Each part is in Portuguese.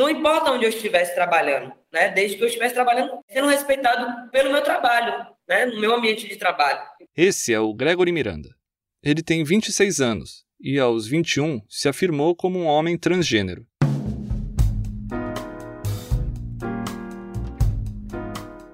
não importa onde eu estivesse trabalhando, né? Desde que eu estivesse trabalhando, sendo respeitado pelo meu trabalho, né? No meu ambiente de trabalho. Esse é o Gregory Miranda. Ele tem 26 anos e, aos 21, se afirmou como um homem transgênero.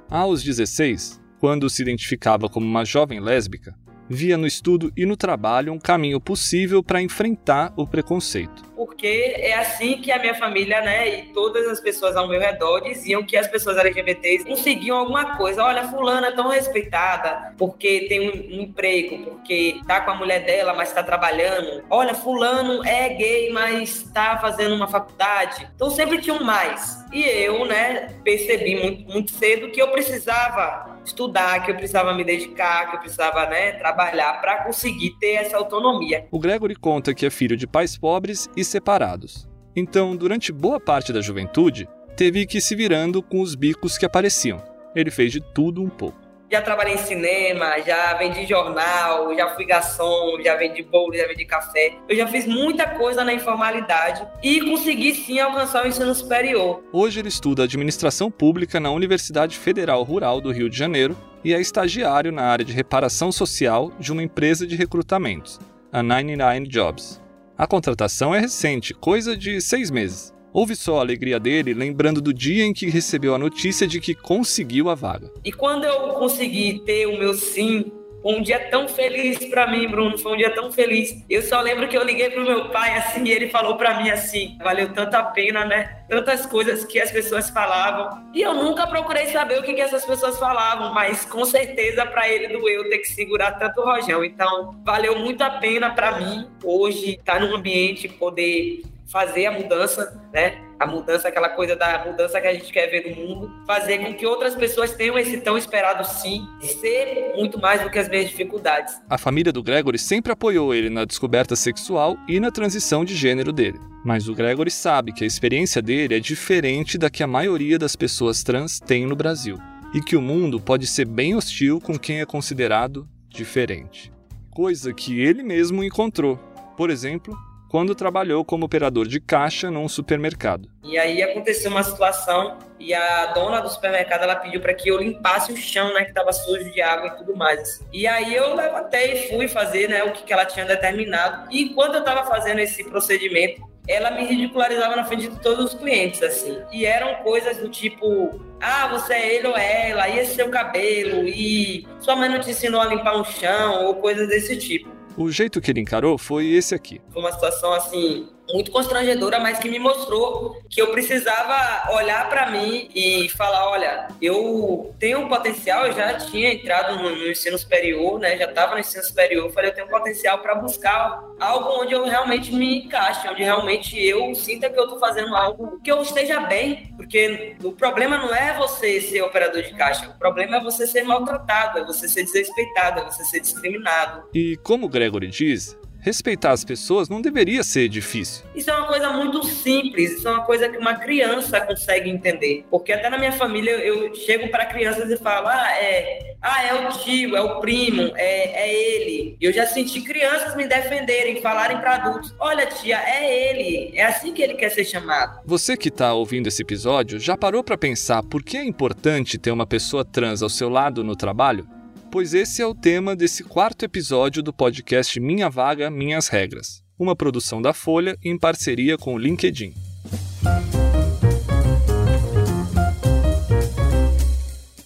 Aos 16, quando se identificava como uma jovem lésbica, via no estudo e no trabalho um caminho possível para enfrentar o preconceito. Porque é assim que a minha família, né, e todas as pessoas ao meu redor diziam que as pessoas LGBTs conseguiam alguma coisa. Olha, fulana é tão respeitada porque tem um, um emprego, porque tá com a mulher dela, mas está trabalhando. Olha, fulano é gay, mas está fazendo uma faculdade. Então sempre tinha um mais. E eu, né, percebi muito, muito cedo que eu precisava estudar, que eu precisava me dedicar, que eu precisava, né, trabalhar para conseguir ter essa autonomia. O Gregory conta que é filho de pais pobres e separados. Então, durante boa parte da juventude, teve que ir se virando com os bicos que apareciam. Ele fez de tudo um pouco. Já trabalhei em cinema, já vendi jornal, já fui garçom, já vendi bolo, já vendi café. Eu já fiz muita coisa na informalidade e consegui sim alcançar o ensino superior. Hoje ele estuda administração pública na Universidade Federal Rural do Rio de Janeiro e é estagiário na área de reparação social de uma empresa de recrutamentos, a 99 Jobs. A contratação é recente, coisa de seis meses. Ouve só a alegria dele, lembrando do dia em que recebeu a notícia de que conseguiu a vaga. E quando eu consegui ter o meu sim, um dia tão feliz para mim, Bruno, foi um dia tão feliz. Eu só lembro que eu liguei pro meu pai assim, e ele falou para mim assim: "Valeu tanta pena, né? Tantas coisas que as pessoas falavam". E eu nunca procurei saber o que, que essas pessoas falavam, mas com certeza para ele doeu ter que segurar tanto o rojão. Então, valeu muito a pena para mim hoje estar tá num ambiente poder fazer a mudança, né? A mudança, aquela coisa da mudança que a gente quer ver no mundo, fazer com que outras pessoas tenham esse tão esperado sim, ser muito mais do que as minhas dificuldades. A família do Gregory sempre apoiou ele na descoberta sexual e na transição de gênero dele. Mas o Gregory sabe que a experiência dele é diferente da que a maioria das pessoas trans tem no Brasil. E que o mundo pode ser bem hostil com quem é considerado diferente. Coisa que ele mesmo encontrou. Por exemplo, quando trabalhou como operador de caixa num supermercado. E aí aconteceu uma situação e a dona do supermercado ela pediu para que eu limpasse o chão, né, que estava sujo de água e tudo mais. E aí eu levantei e fui fazer, né, o que, que ela tinha determinado. E enquanto eu estava fazendo esse procedimento, ela me ridicularizava na frente de todos os clientes, assim. E eram coisas do tipo: ah, você é ele ou ela, e esse seu cabelo, e sua mãe não te ensinou a limpar um chão, ou coisas desse tipo. O jeito que ele encarou foi esse aqui. Foi uma situação assim muito constrangedora, mas que me mostrou que eu precisava olhar para mim e falar, olha, eu tenho um potencial, eu já tinha entrado no, no ensino superior, né? Já estava no ensino superior, falei, eu tenho um potencial para buscar algo onde eu realmente me encaixe, onde realmente eu sinta que eu estou fazendo algo que eu esteja bem, porque o problema não é você ser operador de caixa, o problema é você ser maltratado, é você ser desrespeitado, é você ser discriminado. E como o Gregory diz, respeitar as pessoas não deveria ser difícil. Isso é uma coisa muito simples, isso é uma coisa que uma criança consegue entender. Porque até na minha família eu chego para crianças e falo: ah, é, ah, é o tio, é o primo, é, é ele. Eu já senti crianças me defenderem, falarem para adultos: olha, tia, é ele, é assim que ele quer ser chamado. Você que está ouvindo esse episódio já parou para pensar por que é importante ter uma pessoa trans ao seu lado no trabalho? Pois esse é o tema desse quarto episódio do podcast Minha Vaga, Minhas Regras, uma produção da Folha em parceria com o LinkedIn.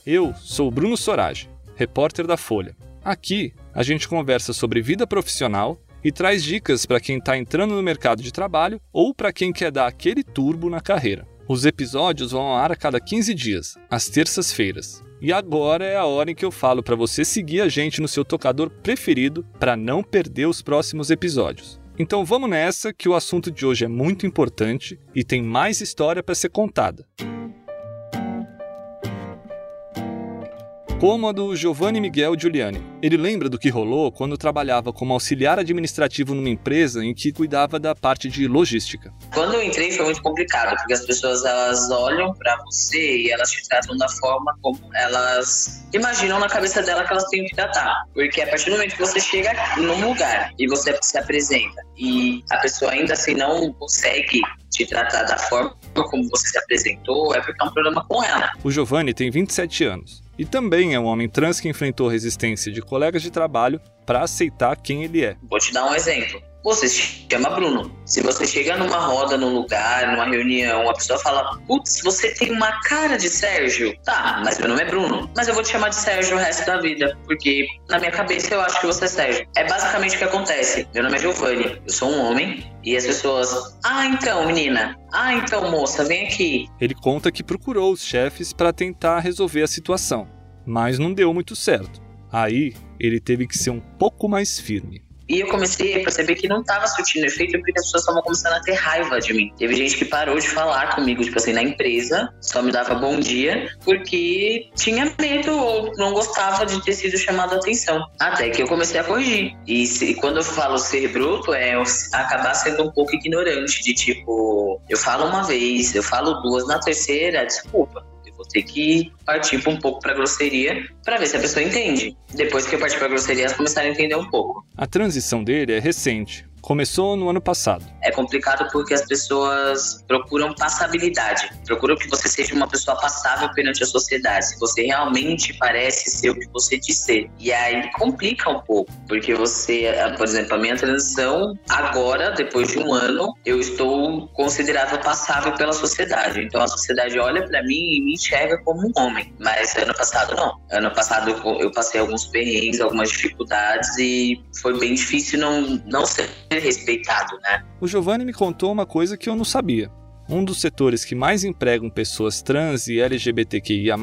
Eu sou Bruno Sorage, repórter da Folha. Aqui a gente conversa sobre vida profissional e traz dicas para quem está entrando no mercado de trabalho ou para quem quer dar aquele turbo na carreira. Os episódios vão ao ar a cada 15 dias, às terças-feiras. E agora é a hora em que eu falo para você seguir a gente no seu tocador preferido para não perder os próximos episódios. Então vamos nessa que o assunto de hoje é muito importante e tem mais história para ser contada. Como a do Giovanni Miguel Giuliani. Ele lembra do que rolou quando trabalhava como auxiliar administrativo numa empresa em que cuidava da parte de logística. Quando eu entrei foi muito complicado, porque as pessoas elas olham para você e elas te tratam da forma como elas imaginam na cabeça dela que elas têm que tratar. Porque a partir do momento que você chega num lugar e você se apresenta e a pessoa ainda assim não consegue te tratar da forma como você se apresentou, é porque é um problema com ela. O Giovanni tem 27 anos e também é um homem trans que enfrentou resistência de colegas de trabalho para aceitar quem ele é. Vou te dar um exemplo. Você se chama Bruno. Se você chega numa roda, num lugar, numa reunião, a pessoa fala: Putz, você tem uma cara de Sérgio. Tá, mas meu nome é Bruno. Mas eu vou te chamar de Sérgio o resto da vida. Porque na minha cabeça eu acho que você é Sérgio. É basicamente o que acontece. Meu nome é Giovanni. Eu sou um homem. E as pessoas: Ah, então, menina. Ah, então, moça, vem aqui. Ele conta que procurou os chefes para tentar resolver a situação. Mas não deu muito certo. Aí ele teve que ser um pouco mais firme. E eu comecei a perceber que não estava surtindo efeito porque as pessoas estavam começando a ter raiva de mim. Teve gente que parou de falar comigo, tipo assim, na empresa, só me dava bom dia, porque tinha medo ou não gostava de ter sido chamado a atenção. Até que eu comecei a corrigir. E se, quando eu falo ser bruto, é acabar sendo um pouco ignorante, de tipo, eu falo uma vez, eu falo duas, na terceira, desculpa vou ter que partir um pouco para grosseria para ver se a pessoa entende. Depois que eu partir para grosseria, elas começaram a entender um pouco. A transição dele é recente. Começou no ano passado. É complicado porque as pessoas procuram passabilidade, procuram que você seja uma pessoa passável perante a sociedade, se você realmente parece ser o que você diz ser. E aí complica um pouco, porque você, por exemplo, a minha transição, agora, depois de um ano, eu estou considerado passável pela sociedade. Então a sociedade olha para mim e me enxerga como um homem. Mas ano passado não. Ano passado eu passei alguns perrengues, algumas dificuldades e foi bem difícil não, não ser respeitado, né? O Giovanni me contou uma coisa que eu não sabia. Um dos setores que mais empregam pessoas trans e LGBTQIA+,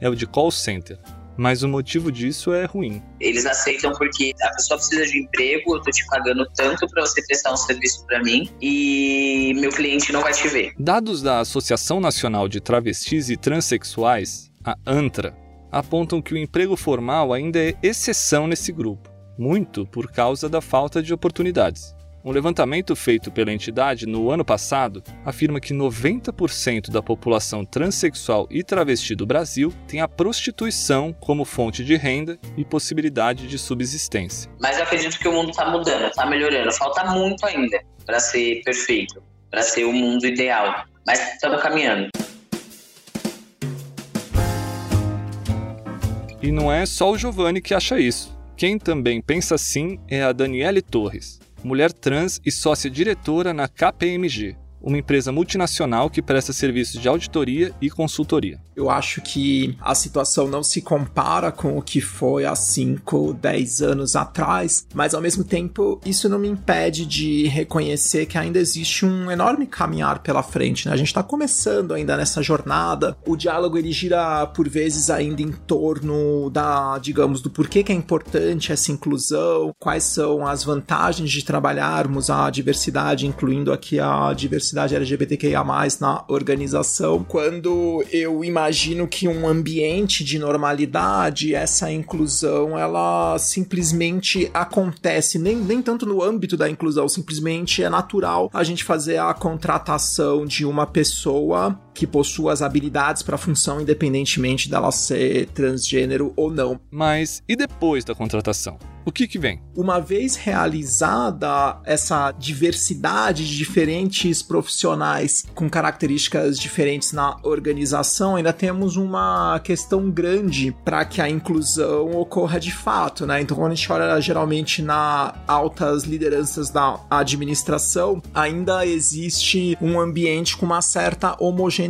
é o de call center. Mas o motivo disso é ruim. Eles aceitam porque a pessoa precisa de emprego, eu tô te pagando tanto para você prestar um serviço para mim e meu cliente não vai te ver. Dados da Associação Nacional de Travestis e Transsexuais, a ANTRA, apontam que o emprego formal ainda é exceção nesse grupo muito por causa da falta de oportunidades. Um levantamento feito pela entidade no ano passado afirma que 90% da população transexual e travesti do Brasil tem a prostituição como fonte de renda e possibilidade de subsistência. Mas eu acredito que o mundo está mudando, está melhorando. Falta muito ainda para ser perfeito, para ser o mundo ideal. Mas estamos caminhando. E não é só o Giovanni que acha isso. Quem também pensa assim é a Daniele Torres, mulher trans e sócia diretora na KPMG, uma empresa multinacional que presta serviços de auditoria e consultoria. Eu acho que a situação não se compara com o que foi há 5, 10 anos atrás, mas ao mesmo tempo isso não me impede de reconhecer que ainda existe um enorme caminhar pela frente. Né? A gente está começando ainda nessa jornada. O diálogo ele gira por vezes ainda em torno da, digamos, do porquê que é importante essa inclusão, quais são as vantagens de trabalharmos a diversidade, incluindo aqui a diversidade LGBTQIA+ na organização. Quando eu imagino que um ambiente de normalidade, essa inclusão, ela simplesmente acontece, nem, nem tanto no âmbito da inclusão, simplesmente é natural a gente fazer a contratação de uma pessoa que possua as habilidades para a função, independentemente dela ser transgênero ou não. Mas e depois da contratação? O que, que vem? Uma vez realizada essa diversidade de diferentes profissionais com características diferentes na organização, ainda temos uma questão grande para que a inclusão ocorra de fato, né? Então, quando a gente olha geralmente na altas lideranças da administração, ainda existe um ambiente com uma certa homogeneidade,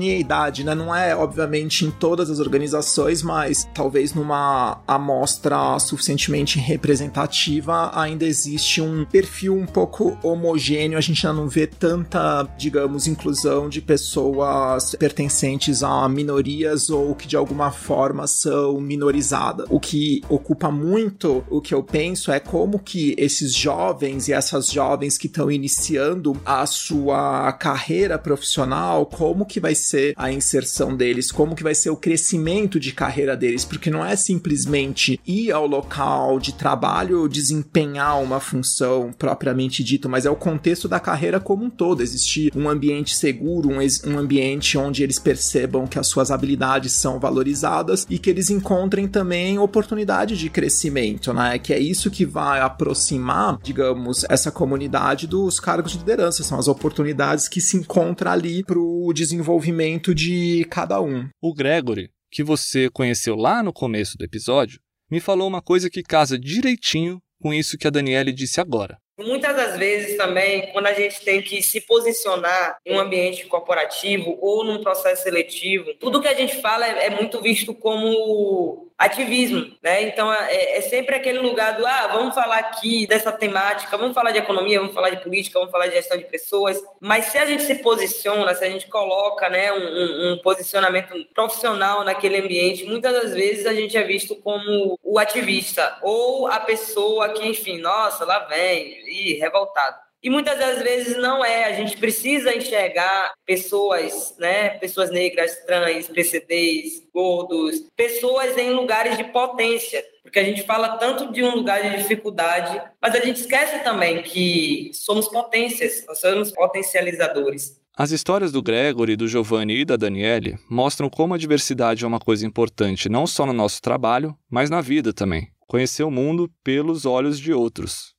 né? Não é, obviamente, em todas as organizações, mas talvez numa amostra suficientemente representativa representativa, ainda existe um perfil um pouco homogêneo, a gente ainda não vê tanta, digamos, inclusão de pessoas pertencentes a minorias ou que de alguma forma são minorizadas. O que ocupa muito o que eu penso é como que esses jovens e essas jovens que estão iniciando a sua carreira profissional, como que vai ser a inserção deles, como que vai ser o crescimento de carreira deles, porque não é simplesmente ir ao local de trabalho, desempenhar uma função propriamente dita, mas é o contexto da carreira como um todo, existir um ambiente seguro, um, um ambiente onde eles percebam que as suas habilidades são valorizadas e que eles encontrem também oportunidade de crescimento, né? Que é isso que vai aproximar, digamos, essa comunidade dos cargos de liderança, são as oportunidades que se encontram ali para o desenvolvimento de cada um. O Gregory, que você conheceu lá no começo do episódio, me falou uma coisa que casa direitinho com isso que a Daniele disse agora. Muitas das vezes também, quando a gente tem que se posicionar em um ambiente corporativo ou num processo seletivo, tudo que a gente fala é, é muito visto como ativismo, né? Então é, é, sempre aquele lugar do ah, vamos falar aqui dessa temática, vamos falar de economia, vamos falar de política, vamos falar de gestão de pessoas. Mas se a gente se posiciona, se a gente coloca, né, um, um posicionamento profissional naquele ambiente, muitas das vezes a gente é visto como o ativista ou a pessoa que, enfim, nossa, lá vem, revoltado. E muitas das vezes não é. A gente precisa enxergar pessoas, né? Pessoas negras, trans, PCDs, gordos, pessoas em lugares de potência. Porque a gente fala tanto de um lugar de dificuldade, mas a gente esquece também que somos potências, nós somos potencializadores. As histórias do Gregory, do Giovanni e da Daniele mostram como a diversidade é uma coisa importante não só no nosso trabalho, mas na vida também. Conhecer o mundo pelos olhos de outros.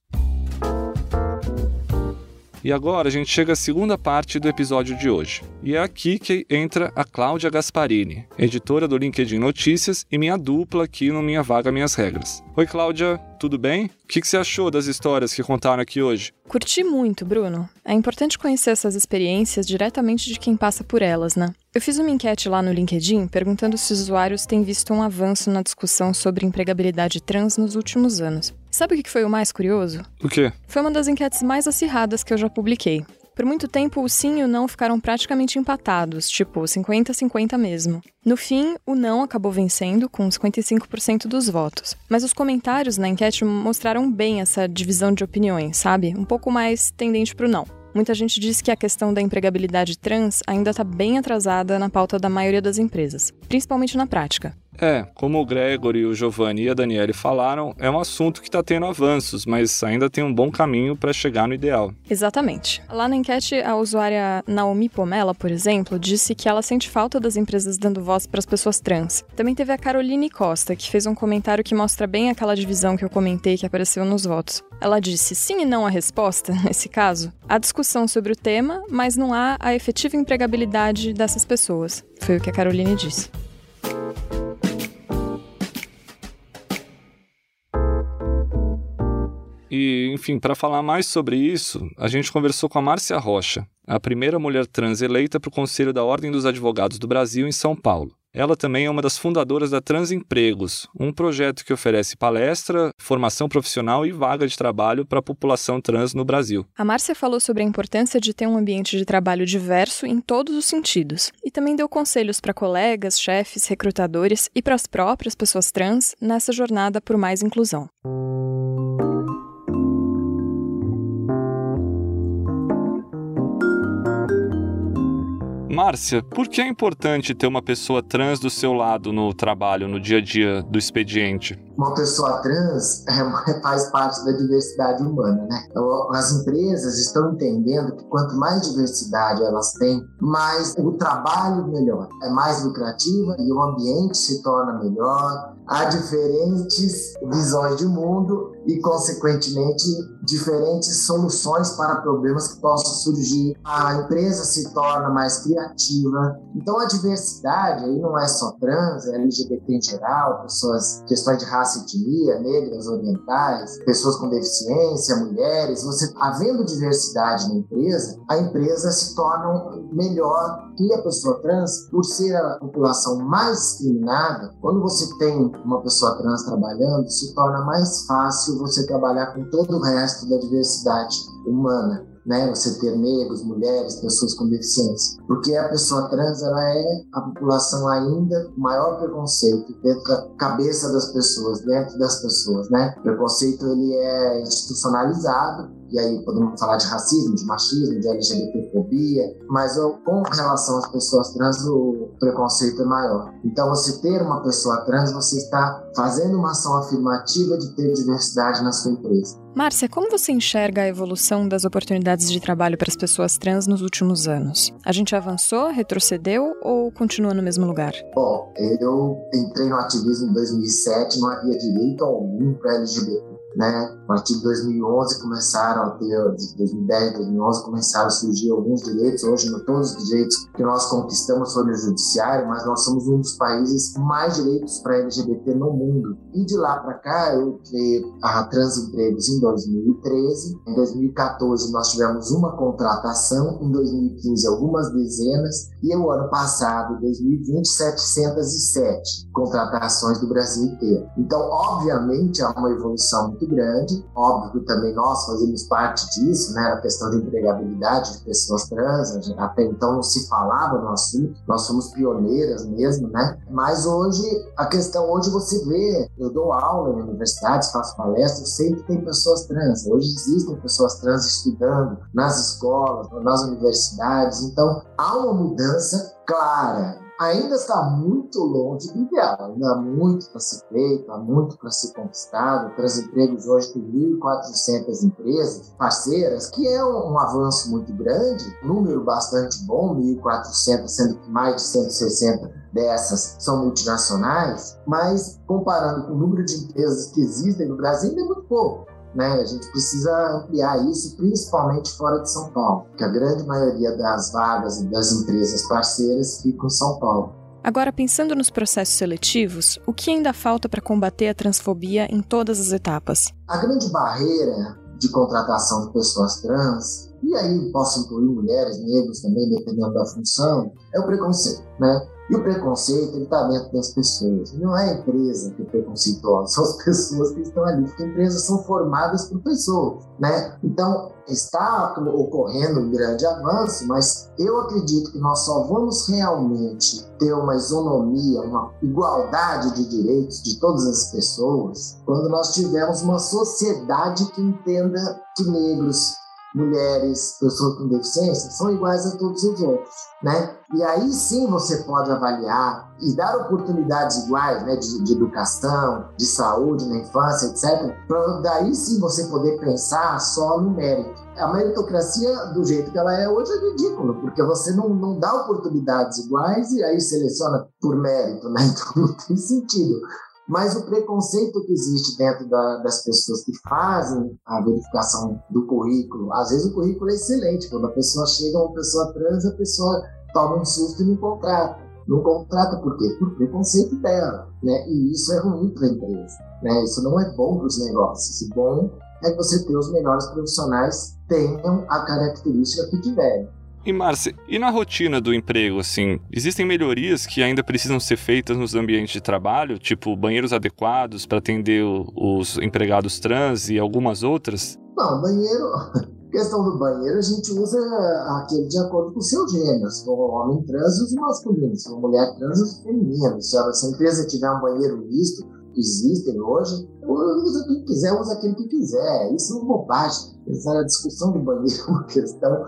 E agora a gente chega à segunda parte do episódio de hoje. E é aqui que entra a Cláudia Gasparini, editora do LinkedIn Notícias e minha dupla aqui no Minha Vaga Minhas Regras. Oi, Cláudia, tudo bem? O que você achou das histórias que contaram aqui hoje? Curti muito, Bruno. É importante conhecer essas experiências diretamente de quem passa por elas, né? Eu fiz uma enquete lá no LinkedIn perguntando se os usuários têm visto um avanço na discussão sobre empregabilidade trans nos últimos anos. Sabe o que foi o mais curioso? O quê? Foi uma das enquetes mais acirradas que eu já publiquei. Por muito tempo, o sim e o não ficaram praticamente empatados, tipo 50-50 mesmo. No fim, o não acabou vencendo, com 55% dos votos. Mas os comentários na enquete mostraram bem essa divisão de opiniões, sabe? Um pouco mais tendente para o não. Muita gente diz que a questão da empregabilidade trans ainda está bem atrasada na pauta da maioria das empresas, principalmente na prática. É, como o Gregory, o Giovanni e a Daniele falaram, é um assunto que está tendo avanços, mas ainda tem um bom caminho para chegar no ideal. Exatamente. Lá na enquete, a usuária Naomi Pomela, por exemplo, disse que ela sente falta das empresas dando voz para as pessoas trans. Também teve a Caroline Costa, que fez um comentário que mostra bem aquela divisão que eu comentei que apareceu nos votos. Ela disse sim e não a resposta, nesse caso. Há discussão sobre o tema, mas não há a efetiva empregabilidade dessas pessoas. Foi o que a Caroline disse. E, enfim, para falar mais sobre isso, a gente conversou com a Márcia Rocha, a primeira mulher trans eleita para o Conselho da Ordem dos Advogados do Brasil em São Paulo. Ela também é uma das fundadoras da Transempregos, um projeto que oferece palestra, formação profissional e vaga de trabalho para a população trans no Brasil. A Márcia falou sobre a importância de ter um ambiente de trabalho diverso em todos os sentidos e também deu conselhos para colegas, chefes, recrutadores e para as próprias pessoas trans nessa jornada por mais inclusão. Márcia, por que é importante ter uma pessoa trans do seu lado no trabalho, no dia a dia do expediente? Uma pessoa trans é, faz parte da diversidade humana, né? Então, as empresas estão entendendo que quanto mais diversidade elas têm, mais o trabalho melhor, é mais lucrativo e o ambiente se torna melhor. Há diferentes visões de mundo e, consequentemente, diferentes soluções para problemas que possam surgir. A empresa se torna mais criativa. Então, a diversidade aí não é só trans, é LGBT em geral, pessoas, questões de raça raça, etnia, negras, orientais, pessoas com deficiência, mulheres, você havendo diversidade na empresa, a empresa se torna melhor que a pessoa trans, por ser a população mais discriminada, quando você tem uma pessoa trans trabalhando, se torna mais fácil você trabalhar com todo o resto da diversidade humana né? Você ter negros, mulheres, pessoas com deficiência. Porque a pessoa trans, ela é a população ainda com maior preconceito dentro da cabeça das pessoas, dentro das pessoas, né? O preconceito, ele é institucionalizado, e aí podemos falar de racismo, de machismo, de LGBTfobia, mas com relação às pessoas trans, o preconceito é maior. Então, você ter uma pessoa trans, você está fazendo uma ação afirmativa de ter diversidade na sua empresa. Márcia, como você enxerga a evolução das oportunidades de trabalho para as pessoas trans nos últimos anos? A gente avançou, retrocedeu ou continua no mesmo lugar? Bom, eu entrei no ativismo em 2007, não havia direito algum para LGBT né? A partir de 2011 começaram a ter, de 2010, 2011 começaram a surgir alguns direitos. Hoje, todos os direitos que nós conquistamos foram no judiciário, mas nós somos um dos países com mais direitos para LGBT no mundo. E de lá para cá, eu criei a Transempregos em 2013. Em 2014 nós tivemos uma contratação, em 2015 algumas dezenas e o ano passado, 2020, 707 contratações do Brasil inteiro. Então, obviamente, há uma evolução muito muito grande. Óbvio também nós fazemos parte disso, né? A questão da empregabilidade de pessoas trans. Até então não se falava no assunto. Nós somos pioneiras mesmo, né? Mas hoje, a questão, hoje você vê, eu dou aula em universidades, faço palestras, sempre tem pessoas trans. Hoje existem pessoas trans estudando nas escolas, nas universidades. Então, há uma mudança clara ainda está muito longe do ideal, ainda há muito para ser feito, há muito para ser conquistado. Transempregos hoje tem 1.400 empresas parceiras, que é um, um, avanço muito grande, número bastante bom, 1.400, sendo que mais de 160 dessas são multinacionais, mas comparando com o número de empresas que existem no Brasil, ainda é muito pouco. Né? A gente precisa ampliar isso, principalmente fora de São Paulo, que a grande maioria das vagas das empresas parceiras ficam em São Paulo. Agora, pensando nos processos seletivos, o que ainda falta para combater a transfobia em todas as etapas? A grande barreira de contratação de pessoas trans, e aí posso incluir mulheres, negros também, dependendo da função, é o preconceito, né? E o preconceito está dentro das pessoas. Não é a empresa que é preconceituosa, são as pessoas que estão ali, porque empresas são formadas por pessoas, né? Então, está ocorrendo um grande avanço, mas eu acredito que nós só vamos realmente ter uma isonomia, uma igualdade de direitos de todas as pessoas quando nós tivermos uma sociedade que entenda que negros, mulheres, pessoas com deficiência são iguais a todos os outros, né? E aí sim você pode avaliar e dar oportunidades iguais, né, de, de educação, de saúde na infância, etc. Para daí sim você poder pensar só no mérito. A meritocracia, do jeito que ela é hoje, é ridícula, porque você não, não dá oportunidades iguais e aí seleciona por mérito, né? Então não tem sentido. Mas o preconceito que existe dentro da, das pessoas que fazem a verificação do currículo, às vezes o currículo é excelente. Quando a pessoa chega, uma pessoa trans, a pessoa toma um susto e não contrata. Não contrata por quê? Por preconceito dela. Né? E isso é ruim para a empresa. Né? Isso não é bom para os negócios. O bom é que você ter os melhores profissionais tenham a característica que tiverem. E Márcia, e na rotina do emprego, assim, existem melhorias que ainda precisam ser feitas nos ambientes de trabalho, tipo banheiros adequados para atender os empregados trans e algumas outras? Não, banheiro. questão do banheiro, a gente usa aquele de acordo com o seu gênero. Se for homem trans, usa masculino. Se for mulher trans, usa feminino. Se a empresa tiver um banheiro misto, existem hoje, usa quem quiser, usa aquele que quiser. Isso é uma bobagem. Essa discussão do banheiro é uma questão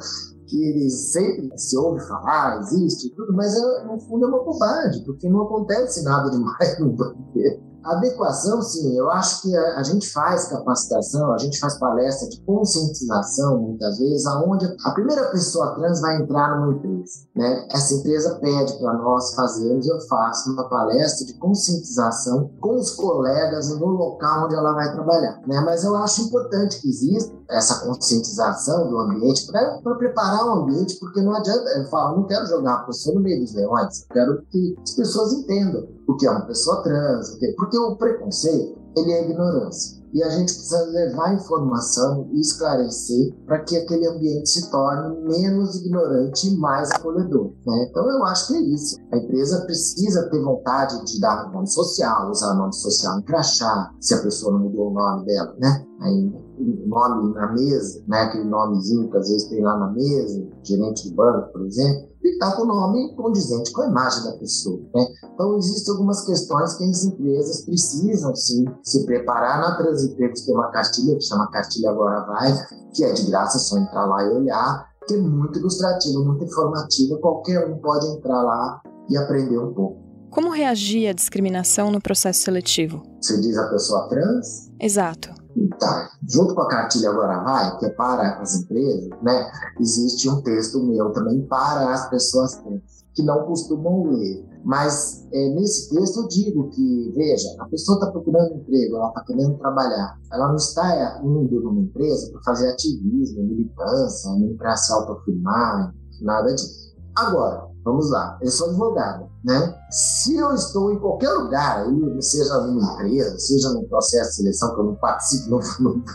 que sempre se ouve falar, existe tudo, mas é, no fundo é uma bobagem, porque não acontece nada demais no banheiro. Adequação, sim, eu acho que a, a, gente faz capacitação, a gente faz palestra de conscientização, muitas vezes, aonde a primeira pessoa trans vai entrar numa empresa. Né? Essa empresa pede para nós fazermos, eu faço uma palestra de conscientização com os colegas no local onde ela vai trabalhar. Né? Mas eu acho importante que exista essa conscientização do ambiente para preparar o ambiente, porque não adianta, eu falo, não quero jogar a pessoa no meio dos leões, quero que as pessoas entendam o que é uma pessoa trans, porque o preconceito ele é ignorância. E a gente precisa levar informação e esclarecer para que aquele ambiente se torne menos ignorante e mais acolhedor. Né? Então, eu acho que é isso. A empresa precisa ter vontade de dar nome social, usar nome social em crachá, se a pessoa não mudou o nome dela, né? Ainda nome na mesa, né? aquele nomezinho que às vezes tem lá na mesa, gerente de banco, por exemplo, está com o nome condizente com a imagem da pessoa. Né? Então, existem algumas questões que as empresas precisam, sim, se preparar. Na Transempregos tem uma cartilha que chama Cartilha Agora Vai, que é de graça, é só entrar lá e olhar, que é muito ilustrativa, muito informativa, qualquer um pode entrar lá e aprender um pouco. Como reagir à discriminação no processo seletivo? Você diz a pessoa trans? Exato. Tá. Junto com a cartilha Agora Vai, que é para as empresas, né, existe um texto meu também para as pessoas que não costumam ler. Mas é, nesse texto eu digo que, veja, a pessoa está procurando emprego, ela está querendo trabalhar. Ela não está indo numa empresa para fazer ativismo, militância, nem para se autoafirmar, nada disso. Agora, vamos lá, eu sou advogado, né? Se eu estou em qualquer lugar, seja numa empresa, seja num processo de seleção, que eu não participo, não,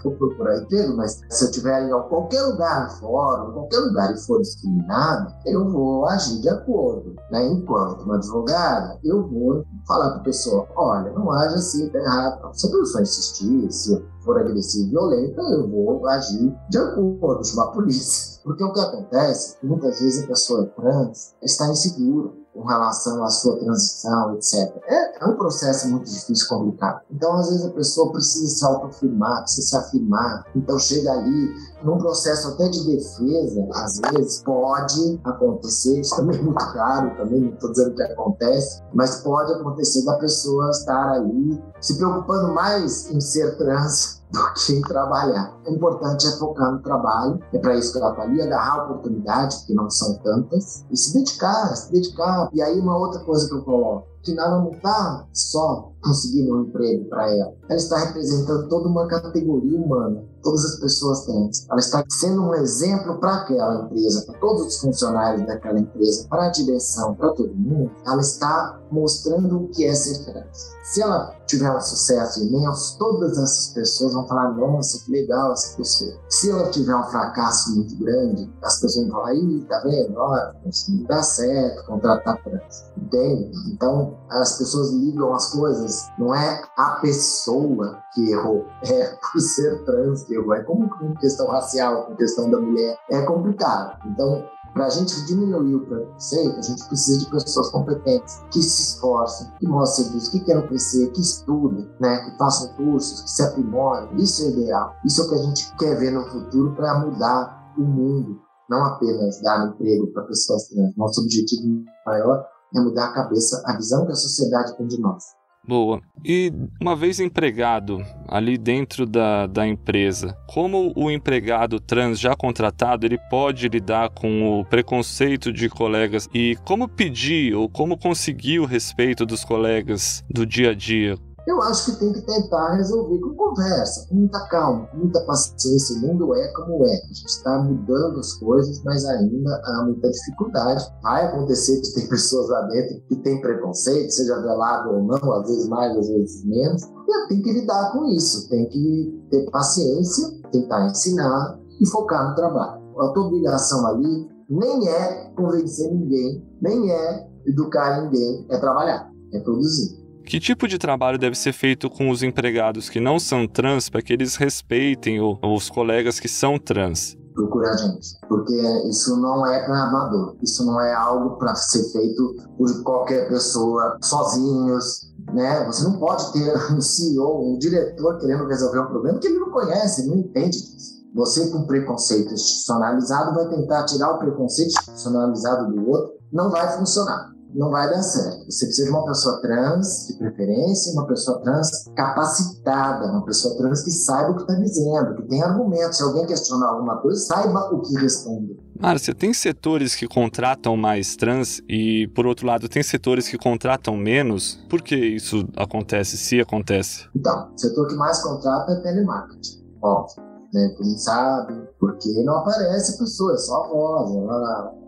vou procurar emprego, mas se eu estiver em qualquer lugar, fórum, qualquer lugar e for discriminado, eu vou agir de acordo. Né? Enquanto uma advogada, eu vou falar para a pessoa: olha, não age assim, tá errado. Se a pessoa insistir, se for agressiva e violenta, eu vou agir de acordo, chamar a polícia. Porque o que acontece, muitas vezes a pessoa trans está insegura com relação à sua transição, etc. É, é um processo muito difícil, complicado. Então, às vezes, a pessoa precisa se autoafirmar, precisa se afirmar. Então, chega ali, num processo até de defesa, às vezes, pode acontecer, isso também é muito raro, também não estou dizendo que acontece, mas pode acontecer da pessoa estar ali se preocupando mais em ser trans do que trabalhar. O importante é focar no trabalho, é para isso que ela está ali, agarrar oportunidades, que não são tantas, e se dedicar, se dedicar. E aí uma outra coisa que eu coloco, que ela não está só conseguindo um emprego para ela, ela está representando toda uma categoria humana, todas as pessoas trans. Ela está sendo um exemplo para aquela empresa, para todos os funcionários daquela empresa, para a direção, para todo mundo. Ela está mostrando o que é ser trans. Se ela tiver um sucesso imenso, todas essas pessoas vão falar: nossa, que legal essa pessoa. Se ela tiver um fracasso muito grande, as pessoas vão falar: ih, tá vendo? Olha, não dá certo contratar trans. Entende? Então, as pessoas ligam as coisas, não é a pessoa que errou, é por ser trans que errou. É como com questão racial, com questão da mulher. É complicado. Então, para a gente diminuir o preconceito, a gente precisa de pessoas competentes, que se esforcem, que mostrem serviço, que queiram crescer, que estudem, né, que façam cursos, que se aprimorem. Isso é ideal. Isso é o que a gente quer ver no futuro para mudar o mundo, não apenas dar emprego para pessoas trans. Nosso objetivo maior é mudar a cabeça, a visão que a sociedade tem de nós. Boa. E uma vez empregado ali dentro da, da empresa, como o empregado trans já contratado ele pode lidar com o preconceito de colegas e como pedir ou como conseguir o respeito dos colegas do dia a dia? Eu acho que tem que tentar resolver com conversa, com muita calma, com muita paciência. O mundo é como é. A gente está mudando as coisas, mas ainda há muita dificuldade. Vai acontecer que tem pessoas lá dentro que têm preconceito, seja velado ou não, às vezes mais, às vezes menos. E tem que lidar com isso. Tem que ter paciência, tentar ensinar e focar no trabalho. A tua obrigação ali nem é convencer ninguém, nem é educar ninguém, é trabalhar, é produzir. Que tipo de trabalho deve ser feito com os empregados que não são trans para que eles respeitem os colegas que são trans? Procurar gente, porque isso não é para amador, isso não é algo para ser feito por qualquer pessoa sozinhos, né? Você não pode ter um CEO, um diretor querendo resolver um problema que ele não conhece, não entende disso. Você com preconceito institucionalizado vai tentar tirar o preconceito institucionalizado do outro, não vai funcionar não vai dar certo. Você precisa de uma pessoa trans, de preferência, uma pessoa trans capacitada, uma pessoa trans que saiba o que está dizendo, que tem argumentos. Se alguém questionar alguma coisa, saiba o que responder. Márcia, tem setores que contratam mais trans e, por outro lado, tem setores que contratam menos? Por que isso acontece, se acontece? Então, o setor que mais contrata é telemarketing, óbvio. Né? Porque sabe, porque não aparece a pessoa, é só a voz, ela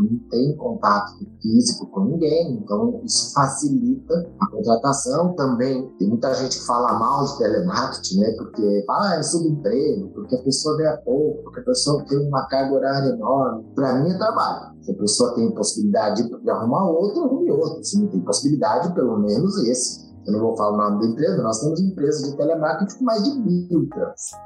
não tenho contato físico com ninguém, então isso facilita a contratação também. Tem muita gente que fala mal de telemarketing, né? Porque ah, é subemprego, porque a pessoa ganha pouco, porque a pessoa tem uma carga horária enorme. Para mim é trabalho. Se a pessoa tem possibilidade de arrumar outro, arrume outro. Se não tem possibilidade, pelo menos esse. Eu não vou falar o nome da empresa, nós temos empresas de telemarketing com mais de mil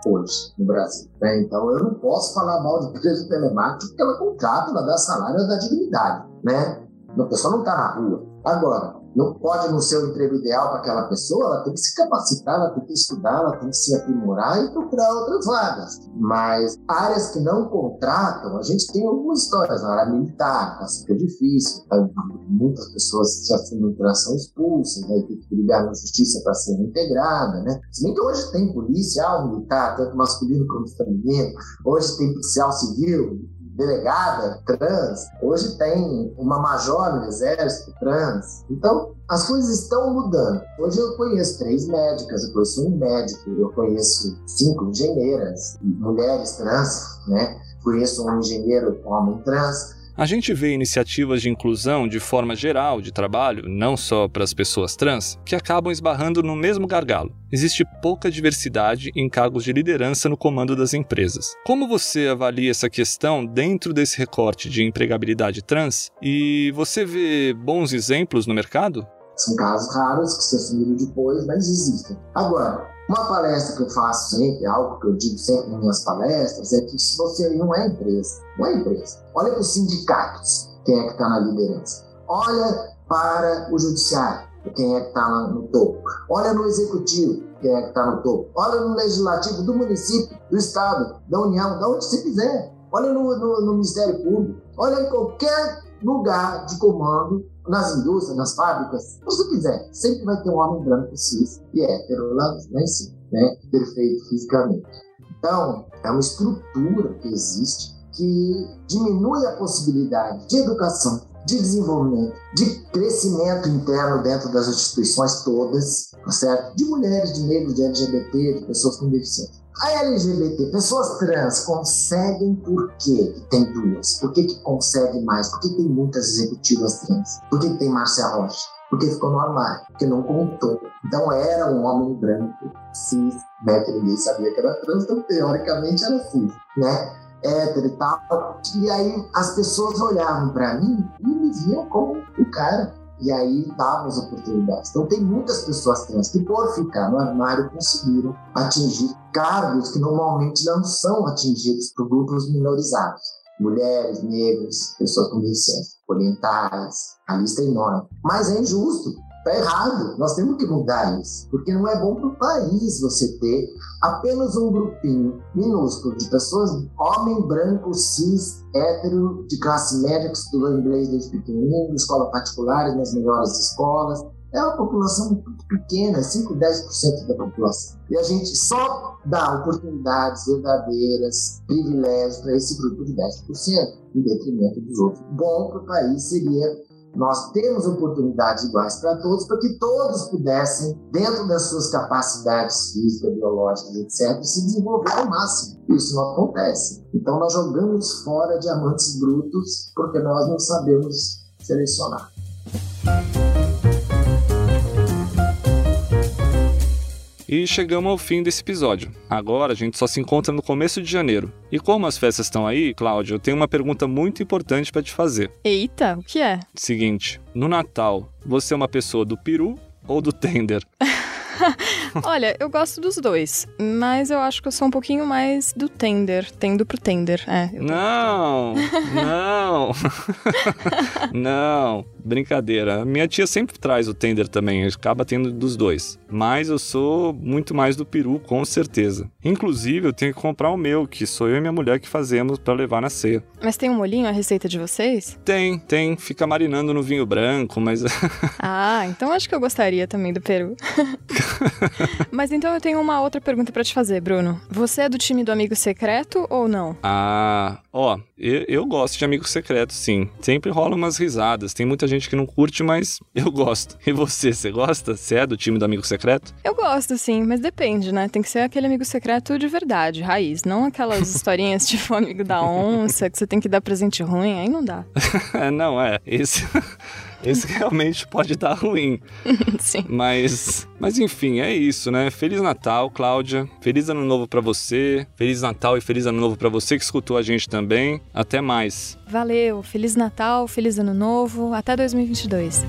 hoje no Brasil. Né? Então eu não posso falar mal de empresa de telemarketing porque ela contrata, ela dá salário, ela dá dignidade. Né? A pessoa não está na rua. Agora, não pode não ser o emprego ideal para aquela pessoa, ela tem que se capacitar, ela tem que estudar, ela tem que se aprimorar e procurar outras vagas. Mas áreas que não contratam, a gente tem algumas histórias. Na área militar, está super difícil, tá, muitas pessoas já foram interação expulsas, né, tem que brigar na justiça para ser integrada. Né? Se bem que hoje tem policial militar, tanto masculino como feminino, hoje tem policial civil, delegada trans, hoje tem uma major no exército trans. Então, as coisas estão mudando. Hoje eu conheço três médicas, eu conheço um médico, eu conheço cinco engenheiras, mulheres trans, né? Conheço um engenheiro homem trans. A gente vê iniciativas de inclusão de forma geral de trabalho, não só para as pessoas trans, que acabam esbarrando no mesmo gargalo. Existe pouca diversidade em cargos de liderança no comando das empresas. Como você avalia essa questão dentro desse recorte de empregabilidade trans? E você vê bons exemplos no mercado? São casos raros que se assumiram depois, mas existem. Agora, uma palestra que eu faço sempre, algo que eu digo sempre nas minhas palestras, é que se você não é empresa, não é empresa, olha para os sindicatos, quem é que está na liderança. Olha para o judiciário, quem é que está no topo. Olha no executivo, quem é que está no topo. Olha no legislativo do município, do estado, da União, da onde você quiser. Olha no, no, no Ministério Público. Olha em qualquer lugar de comando nas indústrias, nas fábricas, se você quiser, sempre vai ter um homem branco cis e hétero lá, lá em cima, né? perfeito fisicamente. Então, é uma estrutura que existe que diminui a possibilidade de educação, de desenvolvimento, de crescimento interno dentro das instituições todas, tá certo? De mulheres, de negros, de LGBT, de pessoas com deficiência. A LGBT, pessoas trans, conseguem por quê que tem duas? Por que, que consegue mais? Por que tem muitas executivas trans? Por que, que tem Márcia Rocha? Porque ficou no armário, porque não contou. Então era um homem branco, cis, né? Que ninguém sabia que era trans, então teoricamente era cis, né? Hétero e tal. E aí as pessoas olhavam para mim e me viam como o cara e aí davam as oportunidades. Então tem muitas pessoas trans que por ficar no armário conseguiram atingir cargos que normalmente não são atingidos por grupos minorizados. Mulheres, negros, pessoas com deficiência, orientais, a lista é enorme. Mas é injusto, Está errado. Nós temos que mudar isso. Porque não é bom para o país você ter apenas um grupinho minúsculo de pessoas, homem branco, cis, hétero, de classe média, que estudou inglês desde pequenininho, escola particulares, nas melhores escolas. É uma população pequena, 5, 10% da população. E a gente só dá oportunidades verdadeiras, privilégios para esse grupo de 10%, em detrimento dos outros. Bom para o país seria nós temos oportunidades iguais para todos, para que todos pudessem, dentro das suas capacidades físicas, biológicas, etc., se desenvolver ao máximo. Isso não acontece. Então, nós jogamos fora diamantes brutos porque nós não sabemos selecionar. E chegamos ao fim desse episódio. Agora a gente só se encontra no começo de janeiro. E como as festas estão aí, Cláudio, eu tenho uma pergunta muito importante para te fazer. Eita, o que é? Seguinte, no Natal, você é uma pessoa do peru ou do tender? Olha, eu gosto dos dois, mas eu acho que eu sou um pouquinho mais do tender, tendo pro tender. É, não, não, não, brincadeira. Minha tia sempre traz o tender também, acaba tendo dos dois. Mas eu sou muito mais do peru, com certeza. Inclusive, eu tenho que comprar o meu, que sou eu e minha mulher que fazemos para levar na ceia. Mas tem um molhinho a receita de vocês? Tem, tem. Fica marinando no vinho branco, mas. ah, então acho que eu gostaria também do peru. Mas então eu tenho uma outra pergunta para te fazer, Bruno. Você é do time do amigo secreto ou não? Ah, ó, eu, eu, gosto de amigo secreto, sim. Sempre rola umas risadas. Tem muita gente que não curte, mas eu gosto. E você, você gosta? Você é do time do amigo secreto? Eu gosto, sim, mas depende, né? Tem que ser aquele amigo secreto de verdade, raiz. Não aquelas historinhas tipo amigo da onça, que você tem que dar presente ruim, aí não dá. não, é. Esse. Esse realmente pode dar ruim. Sim. Mas, mas enfim, é isso, né? Feliz Natal, Cláudia. Feliz Ano Novo para você. Feliz Natal e feliz Ano Novo para você que escutou a gente também. Até mais. Valeu. Feliz Natal, feliz Ano Novo. Até 2022.